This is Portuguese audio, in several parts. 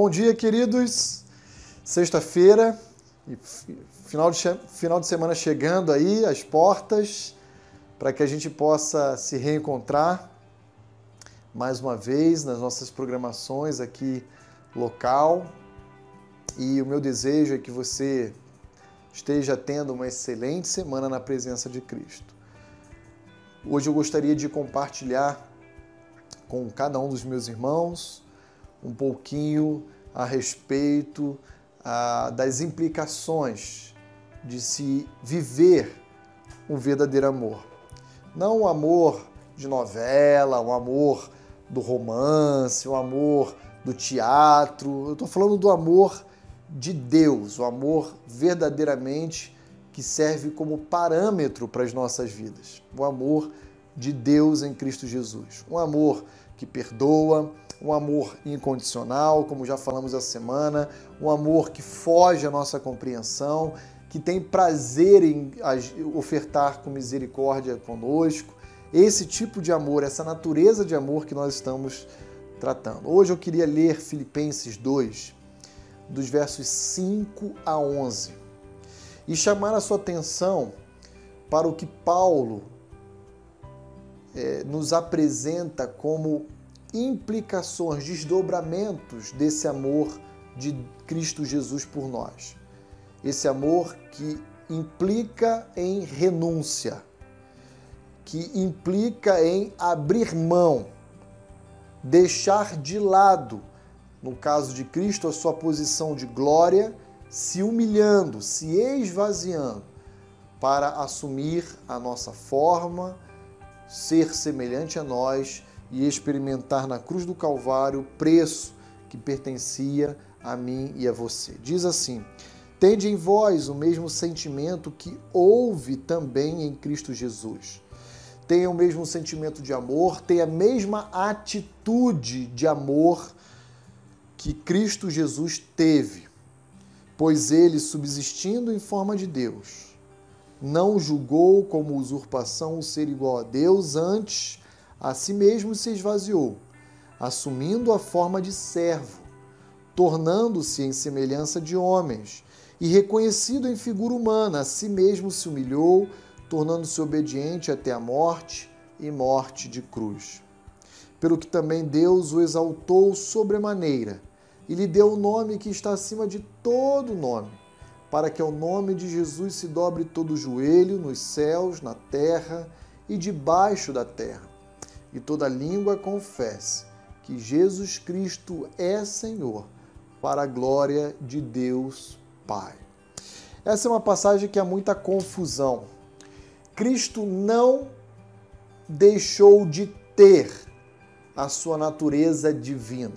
Bom dia, queridos. Sexta-feira, final de, final de semana chegando aí, as portas, para que a gente possa se reencontrar mais uma vez nas nossas programações aqui local. E o meu desejo é que você esteja tendo uma excelente semana na presença de Cristo. Hoje eu gostaria de compartilhar com cada um dos meus irmãos um pouquinho a respeito ah, das implicações de se viver um verdadeiro amor. Não o amor de novela, o amor do romance, o amor do teatro. Eu estou falando do amor de Deus, o amor verdadeiramente que serve como parâmetro para as nossas vidas. O amor de Deus em Cristo Jesus. Um amor que perdoa, um amor incondicional, como já falamos essa semana, um amor que foge à nossa compreensão, que tem prazer em ofertar com misericórdia conosco. Esse tipo de amor, essa natureza de amor que nós estamos tratando. Hoje eu queria ler Filipenses 2, dos versos 5 a 11, e chamar a sua atenção para o que Paulo é, nos apresenta como implicações, desdobramentos desse amor de Cristo Jesus por nós. Esse amor que implica em renúncia, que implica em abrir mão, deixar de lado, no caso de Cristo, a sua posição de glória, se humilhando, se esvaziando, para assumir a nossa forma, ser semelhante a nós e experimentar na cruz do Calvário o preço que pertencia a mim e a você. Diz assim: Tende em vós o mesmo sentimento que houve também em Cristo Jesus. Tenha o mesmo sentimento de amor, tenha a mesma atitude de amor que Cristo Jesus teve, pois ele, subsistindo em forma de Deus, não julgou como usurpação o ser igual a Deus, antes a si mesmo se esvaziou, assumindo a forma de servo, tornando-se em semelhança de homens, e reconhecido em figura humana, a si mesmo se humilhou, tornando-se obediente até a morte e morte de cruz. Pelo que também Deus o exaltou sobremaneira e lhe deu o nome que está acima de todo nome, para que ao nome de Jesus se dobre todo o joelho nos céus, na terra e debaixo da terra e toda língua confesse que Jesus Cristo é Senhor, para a glória de Deus Pai. Essa é uma passagem que há muita confusão. Cristo não deixou de ter a sua natureza divina.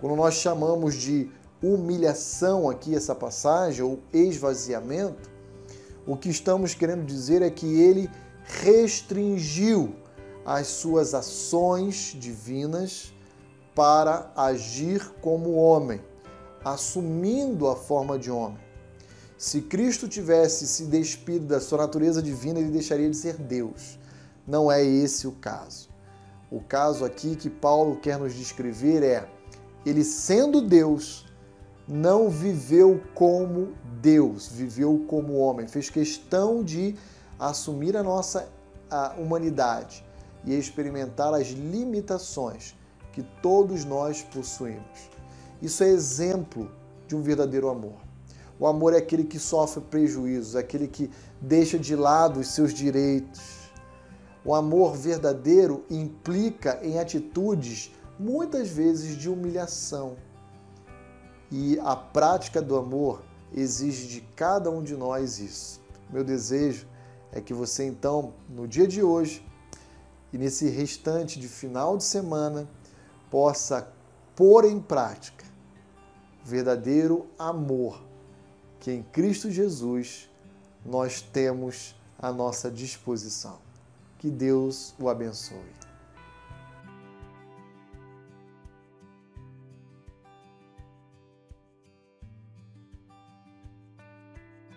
Quando nós chamamos de humilhação aqui essa passagem, ou esvaziamento, o que estamos querendo dizer é que ele restringiu as suas ações divinas para agir como homem, assumindo a forma de homem. Se Cristo tivesse se despido da sua natureza divina, ele deixaria de ser Deus. Não é esse o caso. O caso aqui que Paulo quer nos descrever é: ele sendo Deus, não viveu como Deus, viveu como homem, fez questão de assumir a nossa a humanidade e experimentar as limitações que todos nós possuímos. Isso é exemplo de um verdadeiro amor. O amor é aquele que sofre prejuízos, aquele que deixa de lado os seus direitos. O amor verdadeiro implica em atitudes muitas vezes de humilhação. E a prática do amor exige de cada um de nós isso. Meu desejo é que você então, no dia de hoje, e nesse restante de final de semana possa pôr em prática o verdadeiro amor que em Cristo Jesus nós temos à nossa disposição. Que Deus o abençoe.